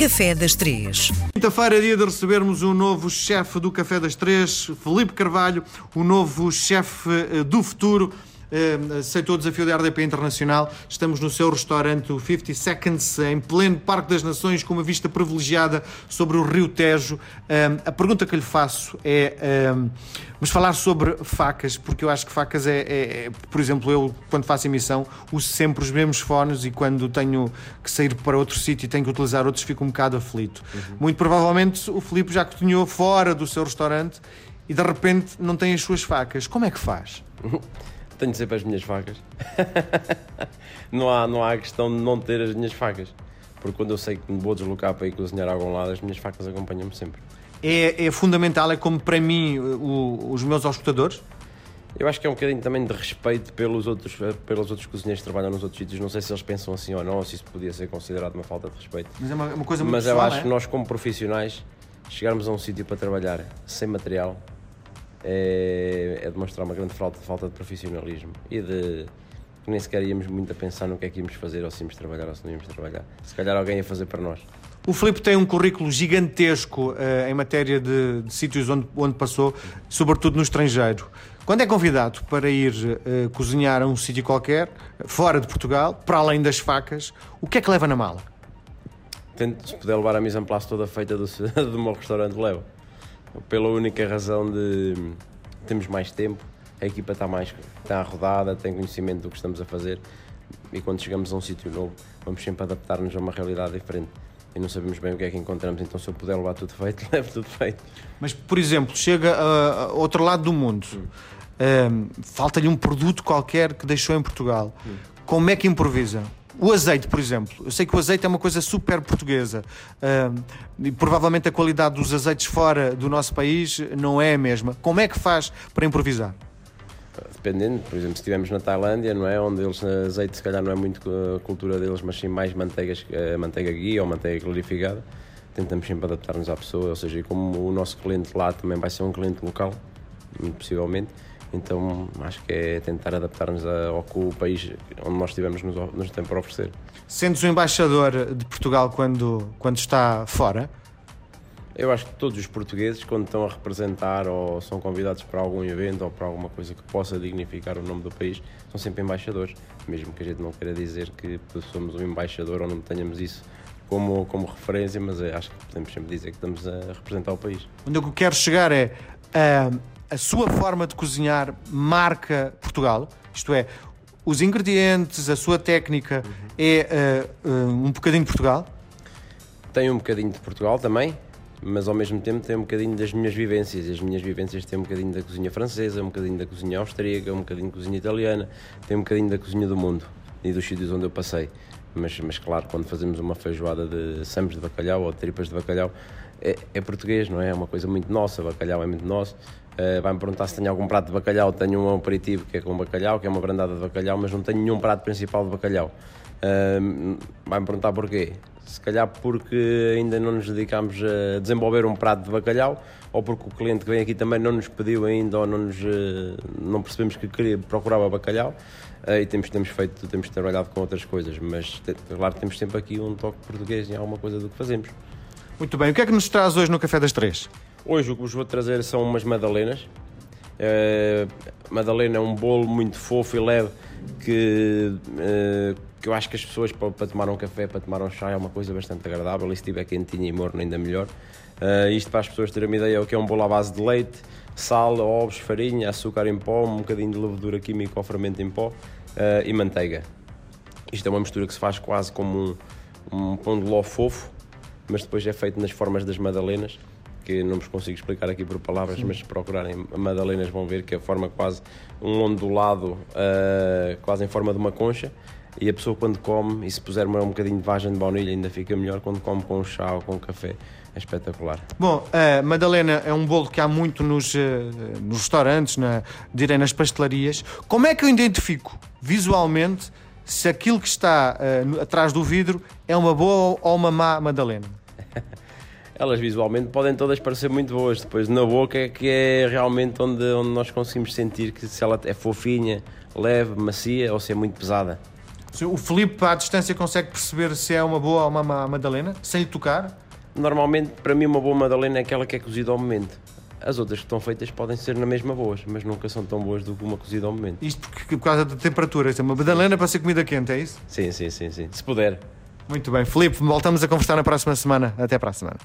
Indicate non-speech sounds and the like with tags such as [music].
Café das Três. Quinta-feira é dia de recebermos o novo chefe do Café das Três, Felipe Carvalho, o novo chefe eh, do futuro. Uh, aceitou o desafio da RDP Internacional. Estamos no seu restaurante, o 50 Seconds, em pleno Parque das Nações, com uma vista privilegiada sobre o Rio Tejo. Uh, a pergunta que lhe faço é: vamos falar sobre facas, porque eu acho que facas é, é, é, por exemplo, eu, quando faço emissão, uso sempre os mesmos fones e quando tenho que sair para outro sítio e tenho que utilizar outros, fico um bocado aflito. Uhum. Muito provavelmente o Filipe já cozinhou fora do seu restaurante e de repente não tem as suas facas. Como é que faz? [laughs] tenho sempre as minhas facas. [laughs] não, há, não há questão de não ter as minhas facas. Porque quando eu sei que me vou deslocar para ir cozinhar a algum lado, as minhas facas acompanham-me sempre. É, é, fundamental, é como para mim o, os meus hospedadores? Eu acho que é um bocadinho também de respeito pelos outros, pelos outros cozinheiros que trabalham nos outros sítios. Não sei se eles pensam assim ou não, ou se isso podia ser considerado uma falta de respeito. Mas é uma, uma coisa muito Mas pessoal, eu acho é? que nós, como profissionais, chegarmos a um sítio para trabalhar sem material é, é demonstrar uma grande falta, falta de profissionalismo e de que nem sequer íamos muito a pensar no que é que íamos fazer ou se íamos trabalhar ou se não íamos trabalhar. Se calhar alguém ia fazer para nós. O Filipe tem um currículo gigantesco uh, em matéria de, de sítios onde, onde passou, sobretudo no estrangeiro. Quando é convidado para ir uh, cozinhar a um sítio qualquer, fora de Portugal, para além das facas, o que é que leva na mala? Tento, se puder levar a mise en place toda feita do, [laughs] do meu restaurante, levo pela única razão de temos mais tempo, a equipa está mais está rodada, tem conhecimento do que estamos a fazer e quando chegamos a um sítio novo vamos sempre adaptar-nos a uma realidade diferente e não sabemos bem o que é que encontramos, então se eu puder levar tudo feito, [laughs] levo tudo feito. Mas, por exemplo, chega a, a outro lado do mundo, um, falta-lhe um produto qualquer que deixou em Portugal, hum. como é que improvisa? O azeite, por exemplo. Eu sei que o azeite é uma coisa super portuguesa. Uh, e provavelmente a qualidade dos azeites fora do nosso país não é a mesma. Como é que faz para improvisar? Dependendo, por exemplo, se estivermos na Tailândia, não é? Onde eles, azeite se calhar não é muito a cultura deles, mas sim mais manteigas, eh, manteiga guia ou manteiga clarificada. Tentamos sempre adaptar-nos à pessoa, ou seja, como o nosso cliente lá também vai ser um cliente local, possivelmente, então acho que é tentar adaptar-nos ao que o país onde nós estivemos nos, nos tem para oferecer. Sentes o embaixador de Portugal quando, quando está fora? Eu acho que todos os portugueses, quando estão a representar ou são convidados para algum evento ou para alguma coisa que possa dignificar o nome do país, são sempre embaixadores. Mesmo que a gente não queira dizer que somos um embaixador ou não tenhamos isso como, como referência, mas acho que podemos sempre dizer que estamos a representar o país. Onde eu quero chegar é. Uh a sua forma de cozinhar marca Portugal, isto é, os ingredientes, a sua técnica uhum. é uh, uh, um bocadinho de Portugal? Tem um bocadinho de Portugal também, mas ao mesmo tempo tem um bocadinho das minhas vivências. As minhas vivências têm um bocadinho da cozinha francesa, um bocadinho da cozinha austríaca, um bocadinho da cozinha italiana, tem um bocadinho da cozinha do mundo e dos sítios onde eu passei. Mas, mas claro, quando fazemos uma feijoada de sambos de bacalhau ou de tripas de bacalhau, é, é português, não é? É uma coisa muito nossa, bacalhau é muito nosso. Uh, Vai-me perguntar se tenho algum prato de bacalhau. Tenho um aperitivo que é com bacalhau, que é uma brandada de bacalhau, mas não tenho nenhum prato principal de bacalhau. Uh, Vai-me perguntar porquê. Se calhar porque ainda não nos dedicámos a desenvolver um prato de bacalhau, ou porque o cliente que vem aqui também não nos pediu ainda, ou não, nos, uh, não percebemos que queria, procurava bacalhau. e temos, temos feito, temos trabalhado com outras coisas, mas claro, temos sempre aqui um toque português em alguma coisa do que fazemos. Muito bem, o que é que nos traz hoje no Café das Três? Hoje o que vos vou trazer são umas madalenas. Uh, madalena é um bolo muito fofo e leve que, uh, que eu acho que as pessoas para, para, tomar um café, para tomar um chá é uma coisa bastante agradável e se estiver quentinho e morno ainda melhor. Uh, isto para as pessoas terem uma ideia é o que é um bolo à base de leite, sal, ovos, farinha, açúcar em pó, um bocadinho de levedura química ou fermento em pó e manteiga. Isto é uma mistura que se faz quase como um, um pão de ló fofo, mas depois é feito nas formas das madalenas, que não vos consigo explicar aqui por palavras, Sim. mas se procurarem madalenas vão ver que é a forma quase um ondulado, uh, quase em forma de uma concha, e a pessoa quando come, e se puser um bocadinho de vagem de baunilha ainda fica melhor, quando come com chá ou com café, é espetacular. Bom, a Madalena é um bolo que há muito nos, uh, nos restaurantes, na, direi nas pastelarias. Como é que eu identifico visualmente se aquilo que está uh, atrás do vidro é uma boa ou uma má Madalena? [laughs] elas visualmente podem todas parecer muito boas, depois na boca é que é realmente onde, onde nós conseguimos sentir que se ela é fofinha, leve, macia ou se é muito pesada. O Filipe, à distância, consegue perceber se é uma boa ou uma má Madalena, sem lhe tocar? Normalmente, para mim, uma boa Madalena é aquela que é cozida ao momento. As outras que estão feitas podem ser na mesma boas, mas nunca são tão boas do que uma cozida ao momento. Isto porque, por causa da temperatura. Isto é uma Madalena para ser comida quente, é isso? Sim, sim, sim, sim. Se puder. Muito bem. Filipe, voltamos a conversar na próxima semana. Até para a semana.